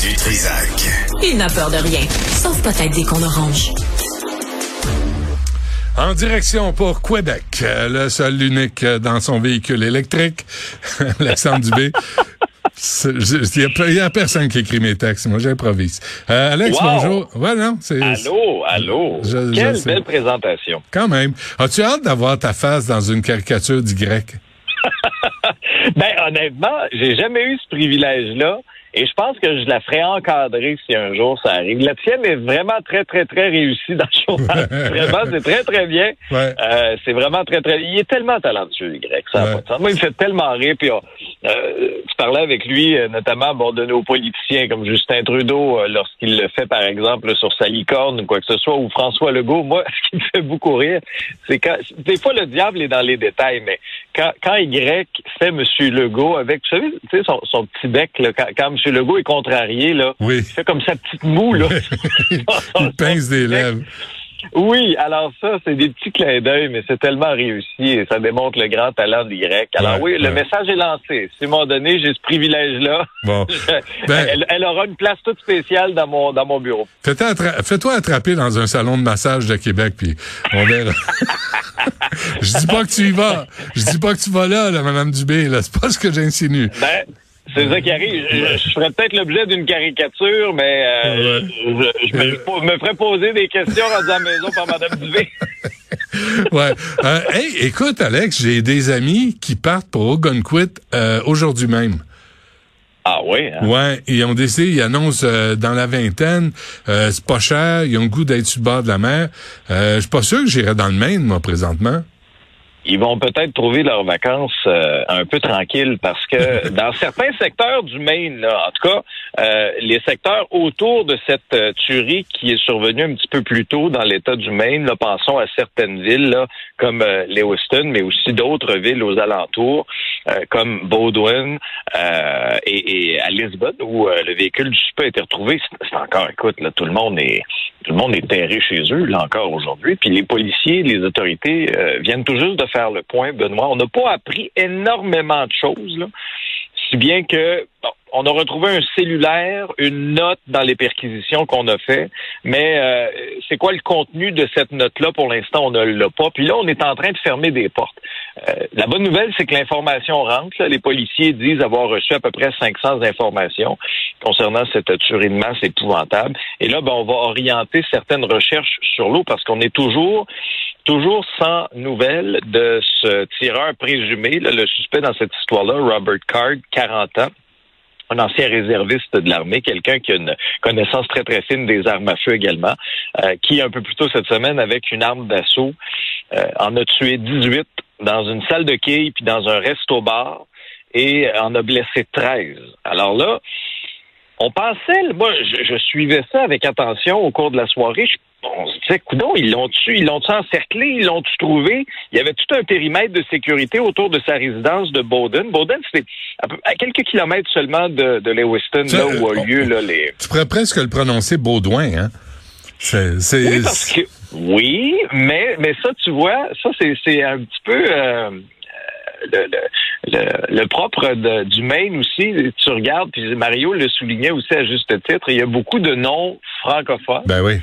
Du Trisac. Il n'a peur de rien, sauf peut-être des qu'on orange. En direction pour Québec, euh, le seul, l'unique euh, dans son véhicule électrique, Alexandre Dubé. Il n'y a, personne qui écrit mes textes, moi j'improvise. Euh, Alex, Wow! bonjour. Ouais, non, Allô, allô. Je- je Quelle belle présentation. quand même. As-tu hâte d'avoir ta face dans une caricature d'Y? Ben, honnêtement, j'ai jamais eu ce privilège-là. Et je pense que je la ferai encadrer si un jour ça arrive. La tienne est vraiment très, très, très réussie dans le journal. vraiment, c'est très, très bien. Ouais. Euh, c'est vraiment très, très... Il est tellement talentueux, Y. Ça a Ouais. pas de sens. Moi, il me fait tellement rire. Puis, euh, tu parlais avec lui, euh, notamment bon, de nos politiciens comme Justin Trudeau, euh, lorsqu'il le fait, par exemple, sur sa licorne ou quoi que ce soit, ou François Legault. Moi, ce qui me fait beaucoup rire, c'est quand... Des fois, le diable est dans les détails, mais quand, quand Y fait M. Legault avec, vous savez, tu sais, son, son petit bec, là, quand, quand M. Legault est contrarié, là, Oui. il fait comme sa petite moue, là. Il pince des lèvres. Oui, alors ça, c'est des petits clins d'œil, mais c'est tellement réussi et ça démontre le grand talent d'Y. Alors Ouais, oui, le ouais. message est lancé. Si à un moment donné, j'ai ce privilège-là, Bon. Ben- elle, elle aura une place toute spéciale dans mon dans mon bureau. Fais-toi attra- Fais-toi attraper dans un salon de massage de Québec, puis on verra. Je dis pas que tu y vas. Je dis pas que tu vas là, là, Madame Dubé. Là, c'est pas ce que j'insinue. Ben, c'est ça qui arrive. Je, je ferais peut-être l'objet d'une caricature, mais euh, Ouais. je, je me, ferais poser des questions rendues à la maison par Mme Dubé. Ouais. Euh, hey, écoute, Alex, j'ai des amis qui partent pour Ogunquit euh, aujourd'hui même. Ah oui, hein? Ouais, ils ont décidé, ils annoncent euh, dans la vingtaine, euh, c'est pas cher, ils ont le goût d'être sur le bord de la mer. Euh, je suis pas sûr que j'irai dans le Maine, moi, présentement. Ils vont peut-être trouver leurs vacances euh, un peu tranquilles parce que dans certains secteurs du Maine, là, en tout cas, euh, les secteurs autour de cette euh, tuerie qui est survenue un petit peu plus tôt dans l'État du Maine, là, pensons à certaines villes là, comme euh, Lewiston, mais aussi d'autres villes aux alentours, euh, comme Baldwin euh, et, et à Lisbonne, où euh, le véhicule du suspect a été retrouvé. C'est c'est encore, écoute, là, tout le monde est tout le monde est terré chez eux, là encore aujourd'hui. Puis les policiers, les autorités euh, viennent tout juste de faire le point, Benoît. On n'a pas appris énormément de choses, là. Si bien que bon, on a retrouvé un cellulaire, une note dans les perquisitions qu'on a fait, mais euh, c'est quoi le contenu de cette note-là? Pour l'instant on ne l'a pas. Puis là on est en train de fermer des portes. Euh, la bonne nouvelle c'est que l'information rentre. Les policiers disent avoir reçu à peu près 500 informations concernant cette tuerie de masse épouvantable. Et là ben, on va orienter certaines recherches sur l'eau parce qu'on est toujours toujours sans nouvelles de ce tireur présumé, le suspect dans cette histoire-là, Robert Card, 40 ans un ancien réserviste de l'armée, quelqu'un qui a une connaissance très très fine des armes à feu également, euh, qui un peu plus tôt cette semaine avec une arme d'assaut euh, en a tué 18 dans une salle de quilles puis dans un resto-bar et en a blessé 13. Alors là, on pensait, moi, je, je suivais ça avec attention au cours de la soirée. On se disait, coudon, ils l'ont tué, ils l'ont encerclé, ils l'ont trouvé? Il y avait tout un périmètre de sécurité autour de sa résidence de Bowden. Bowden, c'est à, quelques kilomètres seulement de, de Lewiston, là où euh, a lieu là, les. Tu pourrais presque le prononcer Baudouin, hein? C'est, c'est, Oui, parce que oui, mais mais ça, tu vois, ça c'est c'est un petit peu euh, le, le, le, le propre de- du Maine aussi. Tu regardes, puis Mario le soulignait aussi à juste titre. Il y a beaucoup de noms francophones. Ben oui.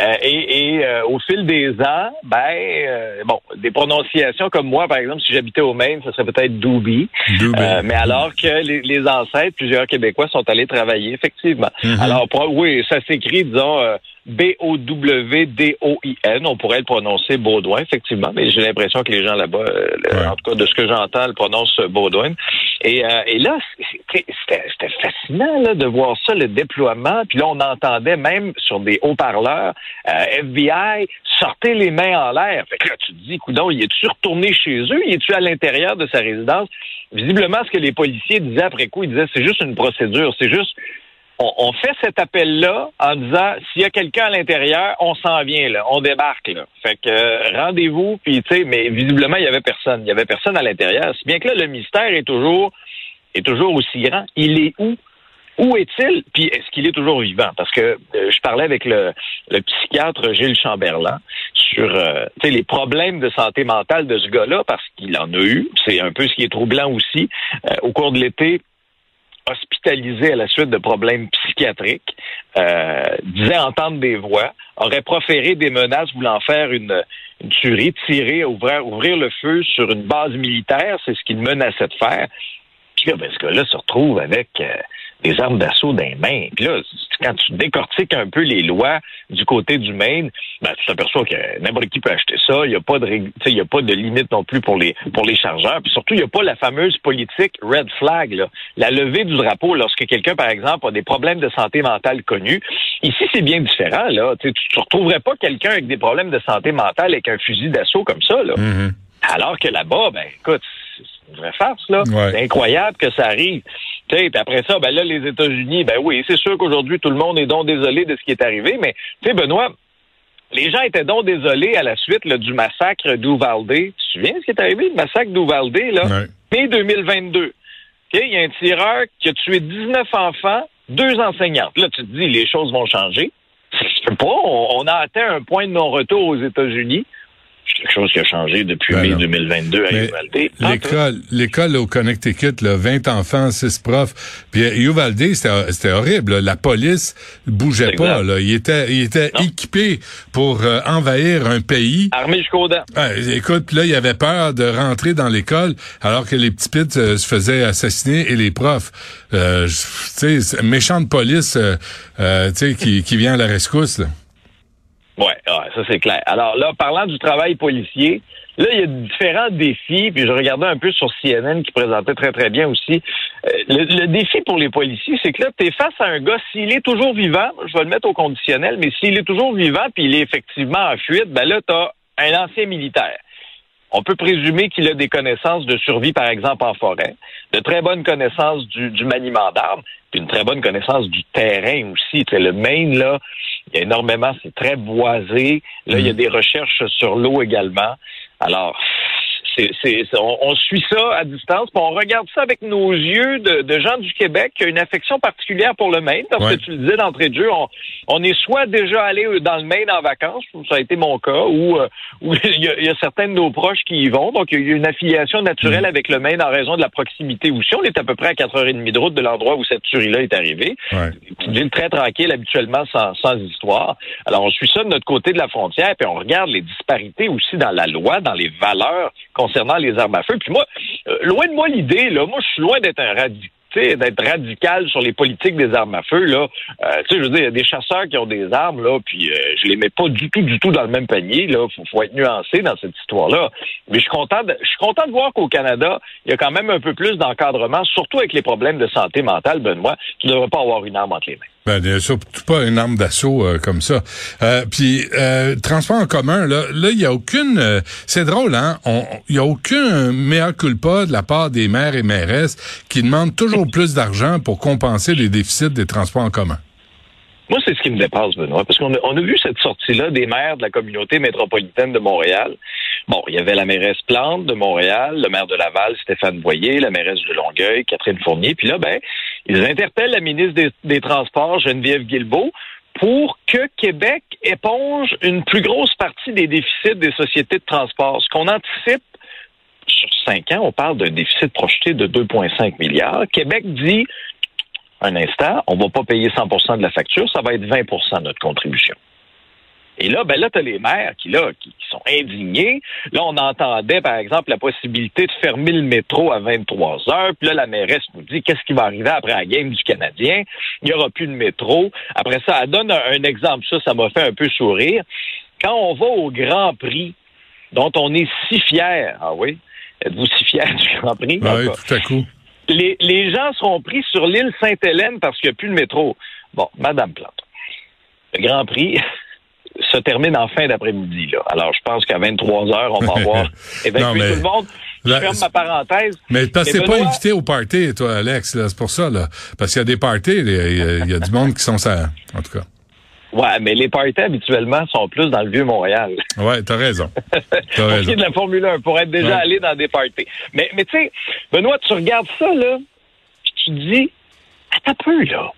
Euh, et et euh, au fil des ans, ben euh, bon, des prononciations comme moi, par exemple, si j'habitais au Maine, ça serait peut-être Doobie. Doobie. Euh, mais alors que les, les ancêtres, plusieurs Québécois sont allés travailler, effectivement. Mhm. Alors, pro- oui, ça s'écrit, disons, euh, B-O-W-D-O-I-N. On pourrait le prononcer Baudouin, effectivement, mais j'ai l'impression que les gens là-bas, euh, Ouais. en tout cas, de ce que j'entends, le prononcent Baudouin. Et, euh, et là, c'était c'était fascinant là, de voir ça, le déploiement. Puis là, on entendait même sur des haut-parleurs, euh, FBI, sortez les mains en l'air. Fait que là, tu te dis, coudon, il est-tu retourné chez eux? Il est-tu à l'intérieur de sa résidence? Visiblement, ce que les policiers disaient après coup, ils disaient, c'est juste une procédure, c'est juste on, fait cet appel-là en disant s'il y a quelqu'un à l'intérieur, on s'en vient on débarque. Fait que euh, rendez-vous, puis tu sais, mais visiblement il y avait personne, il y avait personne à l'intérieur. Si bien que là le mystère est toujours est toujours aussi grand. Il est où? Où est-il? Puis est-ce qu'il est toujours vivant? Parce que euh, je parlais avec le, psychiatre Gilles Chamberlain sur euh, les problèmes de santé mentale de ce gars-là, parce qu'il en a eu. C'est un peu ce qui est troublant aussi. au cours de l'été, hospitalisé à la suite de problèmes psychiatriques, euh, disait entendre des voix, aurait proféré des menaces voulant faire une, tuerie, tirer, ouvrir, ouvrir le feu sur une base militaire, c'est ce qu'il menaçait de faire. Puis là, ben, ce gars-là se retrouve avec euh, des armes d'assaut dans les mains. Puis là, quand tu décortiques un peu les lois du côté du Maine, ben, tu t'aperçois que n'importe qui peut acheter ça. Il n'y a pas de il y a pas de limite non plus pour les pour les chargeurs. Puis surtout, il n'y a pas la fameuse politique red flag, là. la levée du drapeau lorsque quelqu'un, par exemple, a des problèmes de santé mentale connus. Ici, c'est bien différent. Là. Tu ne retrouverais pas quelqu'un avec des problèmes de santé mentale avec un fusil d'assaut comme ça. Là. Mm-hmm. Alors que là-bas, ben écoute, c'est une vraie farce, là. C'est incroyable que ça arrive. Puis après ça, ben là, les États-Unis, ben oui, c'est sûr qu'aujourd'hui, tout le monde est donc désolé de ce qui est arrivé, mais tu sais, Benoît, les gens étaient donc désolés à la suite du massacre d'Uvalde. Tu te souviens ce qui est arrivé, le massacre d'Uvalde, là? Mai 2022. Il y a un tireur qui a tué 19 enfants, deux enseignantes. Là, tu te dis, les choses vont changer. pas. on a atteint un point de non-retour aux États-Unis quelque chose qui a changé depuis ben mai 2022 à Uvalde. L'école, l'école au Connecticut, là, 20 enfants, 6 profs. Puis euh, Uvalde, c'était horrible. La police bougeait pas. Là. Il était, il était équipé pour euh, envahir un pays. Armé jusqu'aux dents. écoute, là, il avait peur de rentrer dans l'école alors que les petits pits euh, se faisaient assassiner et les profs. tu sais, méchante police, tu sais, qui, qui vient à la rescousse. Là. Oui, ouais, ça c'est clair. Alors là, parlant du travail policier, là, il y a différents défis, puis je regardais un peu sur CNN qui présentait très, très bien aussi. Euh, le, défi pour les policiers, c'est que là, tu es face à un gars, s'il est toujours vivant, je vais le mettre au conditionnel, mais s'il est toujours vivant, puis il est effectivement en fuite, ben là, tu as un ancien militaire. On peut présumer qu'il a des connaissances de survie, par exemple, en forêt, de très bonnes connaissances du, du maniement d'armes, puis une très bonne connaissance du terrain aussi. C'est le Maine, là, il y a énormément, c'est très boisé. Là, il y a mm. des recherches sur l'eau également. Alors, c'est, on, suit ça à distance, puis on regarde ça avec nos yeux de, gens du Québec qui ont une affection particulière pour le Maine, parce que tu le disais d'entrée de jeu, on, est soit déjà allé dans le Maine en vacances, ça a été mon cas, ou, euh, il, y a, certains de nos proches qui y vont, donc il y a une affiliation naturelle mm. avec le Maine en raison de la proximité aussi. On est à peu près à 4h30 de route de l'endroit où cette tuerie-là est arrivée. Une ville très tranquille, habituellement sans, sans histoire. Alors on suit ça de notre côté de la frontière, puis on regarde les disparités aussi dans la loi, dans les valeurs concernant les armes à feu. Puis moi, euh, loin de moi l'idée, là, moi je suis loin d'être un radical d'être radical sur les politiques des armes à feu, là. Euh, tu sais, je veux dire, il y a des chasseurs qui ont des armes, là, puis euh, je les mets pas du tout, du tout dans le même panier, là. Faut, être nuancé dans cette histoire-là. Mais je suis content de, je suis content de voir qu'au Canada, il y a quand même un peu plus d'encadrement, surtout avec les problèmes de santé mentale, Benoît. Tu ne devrais pas avoir une arme entre les mains. Ben, surtout pas une arme d'assaut euh, comme ça. Euh, puis euh, transport en commun, là, là, il y a aucune. Euh, c'est drôle, hein. Il y a aucun meilleur culpa de la part des maires et mairesses qui demandent toujours plus d'argent pour compenser les déficits des transports en commun. Moi, c'est ce qui me dépasse, Benoît, parce qu'on a, on a vu cette sortie-là des maires de la communauté métropolitaine de Montréal. Bon, il y avait la mairesse Plante de Montréal, le maire de Laval, Stéphane Boyer, la mairesse de Longueuil, Catherine Fournier. Puis là, ben, ils interpellent la ministre des, Transports, Geneviève Guilbeault, pour que Québec éponge une plus grosse partie des déficits des sociétés de transport. Ce qu'on anticipe sur cinq ans, on parle d'un déficit projeté de 2,5 milliards. Québec dit un instant, on va pas payer 100% de la facture, ça va être 20% de notre contribution. Et là, ben là, tu as les maires qui, là, qui, sont indignés. Là, on entendait, par exemple, la possibilité de fermer le métro à 23 heures. Puis là, la mairesse nous dit qu'est-ce qui va arriver après la game du Canadien? Il n'y aura plus de métro. Après ça, elle donne un, exemple. Ça, ça m'a fait un peu sourire. Quand on va au Grand Prix, dont on est si fier, ah oui, êtes-vous si fier du Grand Prix? Ah oui, tout à coup. les, les gens seront pris sur l'île Sainte-Hélène parce qu'il n'y a plus de métro. Bon, Madame Plante, le Grand Prix se termine en fin d'après-midi. Là. Alors, je pense qu'à 23 heures, on va avoir évacué Non, mais- tout le monde. Je ferme ma parenthèse. Mais parce que pas invité au party, toi, Alex, là, c'est pour ça, là. Parce qu'il y a des parties, il y a, il y du monde qui sont ça, en tout cas. Ouais, mais les parties, habituellement, sont plus dans le Vieux-Montréal. Ouais, t'as raison. T'as raison. de la Formule 1, pour être déjà Ouais. allé dans des parties. Mais, mais tu sais, Benoît, tu regardes ça, là, puis tu te dis, attends un peu, là.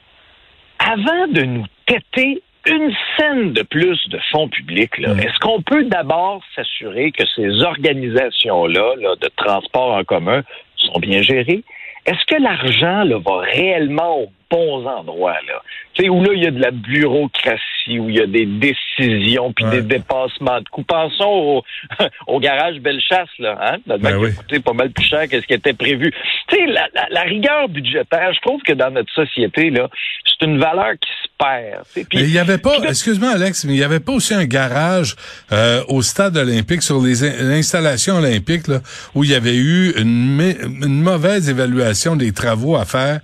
Avant de nous têter une scène de plus de fonds publics, là, est-ce qu'on peut d'abord s'assurer que ces organisations-là, là, de transport en commun, sont bien gérées? Est-ce que l'argent là, va réellement bons endroits? Là? Tu sais, où là, il y a de la bureaucratie, où il y a des décisions, puis Ouais. des dépassements de coûts. Pensons au, au garage Bellechasse, là, hein? Notre Ben oui. a coûté pas mal plus cher que ce qui était prévu. Tu sais, la, la- la rigueur budgétaire, je trouve que dans notre société, là, c'est une valeur qui se perd. Puis- Mais il y avait pas, excuse-moi Alex, mais il y avait pas aussi un garage euh, au stade olympique sur les in- installations olympiques là, où il y avait eu une mauvaise évaluation des travaux à faire.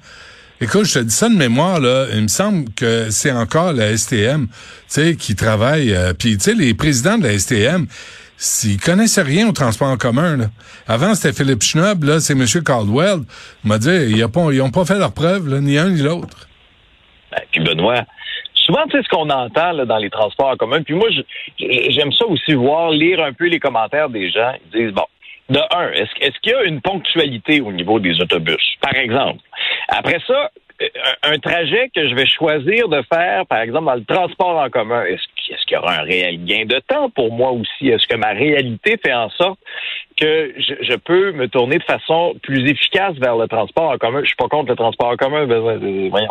Écoute, je te dis ça de mémoire là, il me semble que c'est encore la STM, tu sais, qui travaille. euh, Puis tu sais, les présidents de la STM, s'ils connaissaient rien au transport en commun. Là. Avant, c'était Philippe Schnob, là, c'est M. Caldwell. Il m'a dit, ils n'ont pas fait leur preuve, là, ni un ni l'autre. Ben, puis Benoît, souvent, tu sais, ce qu'on entend là, dans les transports en commun, puis moi, j'aime ça aussi voir, lire un peu les commentaires des gens. Ils disent, bon, de un, est-ce qu'il y a une ponctualité au niveau des autobus, par exemple? Après ça, euh, un, trajet que je vais choisir de faire, par exemple, dans le transport en commun, est-ce est-ce qu'il y aura un réel gain de temps pour moi aussi? Est-ce que ma réalité fait en sorte que je, je peux me tourner de façon plus efficace vers le transport en commun? Je suis pas contre le transport en commun, mais, euh, voyons,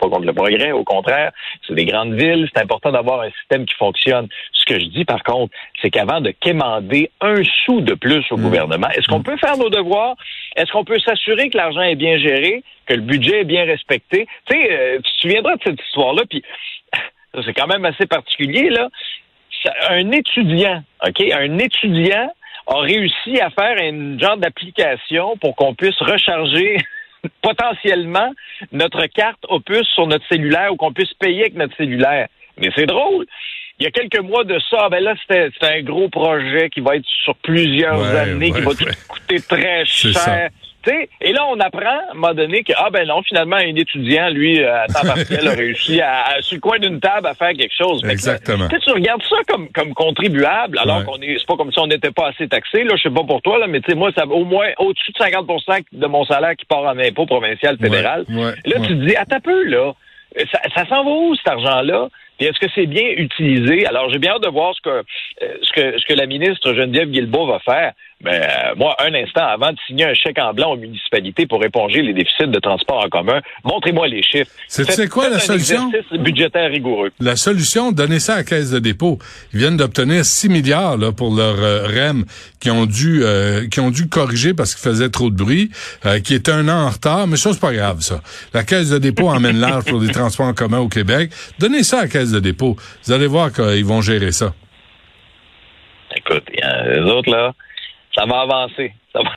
pas contre le progrès, au contraire, c'est des grandes villes, c'est important d'avoir un système qui fonctionne. Ce que je dis par contre, c'est qu'avant de quémander un sou de plus au gouvernement, est-ce qu'on peut faire nos devoirs? Est-ce qu'on peut s'assurer que l'argent est bien géré, que le budget est bien respecté? Tu sais, euh, tu te souviendras de cette histoire-là, puis ça, c'est quand même assez particulier, là. Un étudiant, OK? Un étudiant a réussi à faire une genre d'application pour qu'on puisse recharger potentiellement notre carte Opus sur notre cellulaire ou qu'on puisse payer avec notre cellulaire. Mais c'est drôle. Il y a quelques mois de ça, ben là, c'était un gros projet qui va être sur plusieurs Ouais, années, qui va ouais. coûter très cher. Et là, on apprend, à un moment donné, que, ah ben non, finalement, un étudiant, lui, à temps partiel, a réussi à, à- sur le coin d'une table à faire quelque chose. Que Exactement. tu regardes ça comme, comme contribuable, alors Ouais. qu'on est, c'est pas comme si on n'était pas assez taxé, là, je sais pas pour toi, là, mais tu sais, moi, ça au moins au-dessus de 50% de mon salaire qui part en impôt provincial, fédéral. Ouais, ouais, là, tu te dis, attends peu, là, ça, ça s'en va où, cet argent-là? Puis est-ce que c'est bien utilisé? Alors, j'ai bien hâte de voir ce que, euh, ce que, ce que la ministre Geneviève Guilbeault va faire. Mais euh, moi, un instant avant de signer un chèque en blanc aux municipalités pour éponger les déficits de transport en commun, montrez-moi les chiffres. C'est- quoi la solution? exercice budgétaire rigoureux. La solution, donner ça à la caisse de dépôt. Ils viennent d'obtenir 6 milliards là, pour leur euh, REM qui ont dû euh, qui ont dû corriger parce qu'ils faisaient trop de bruit, euh, qui était un an en retard, mais ça c'est pas grave ça. La caisse de dépôt emmène large pour les transports en commun au Québec. Donnez ça à la caisse de dépôt. Vous allez voir qu'ils vont gérer ça. Écoute, il y a- les autres, là, ça va avancer.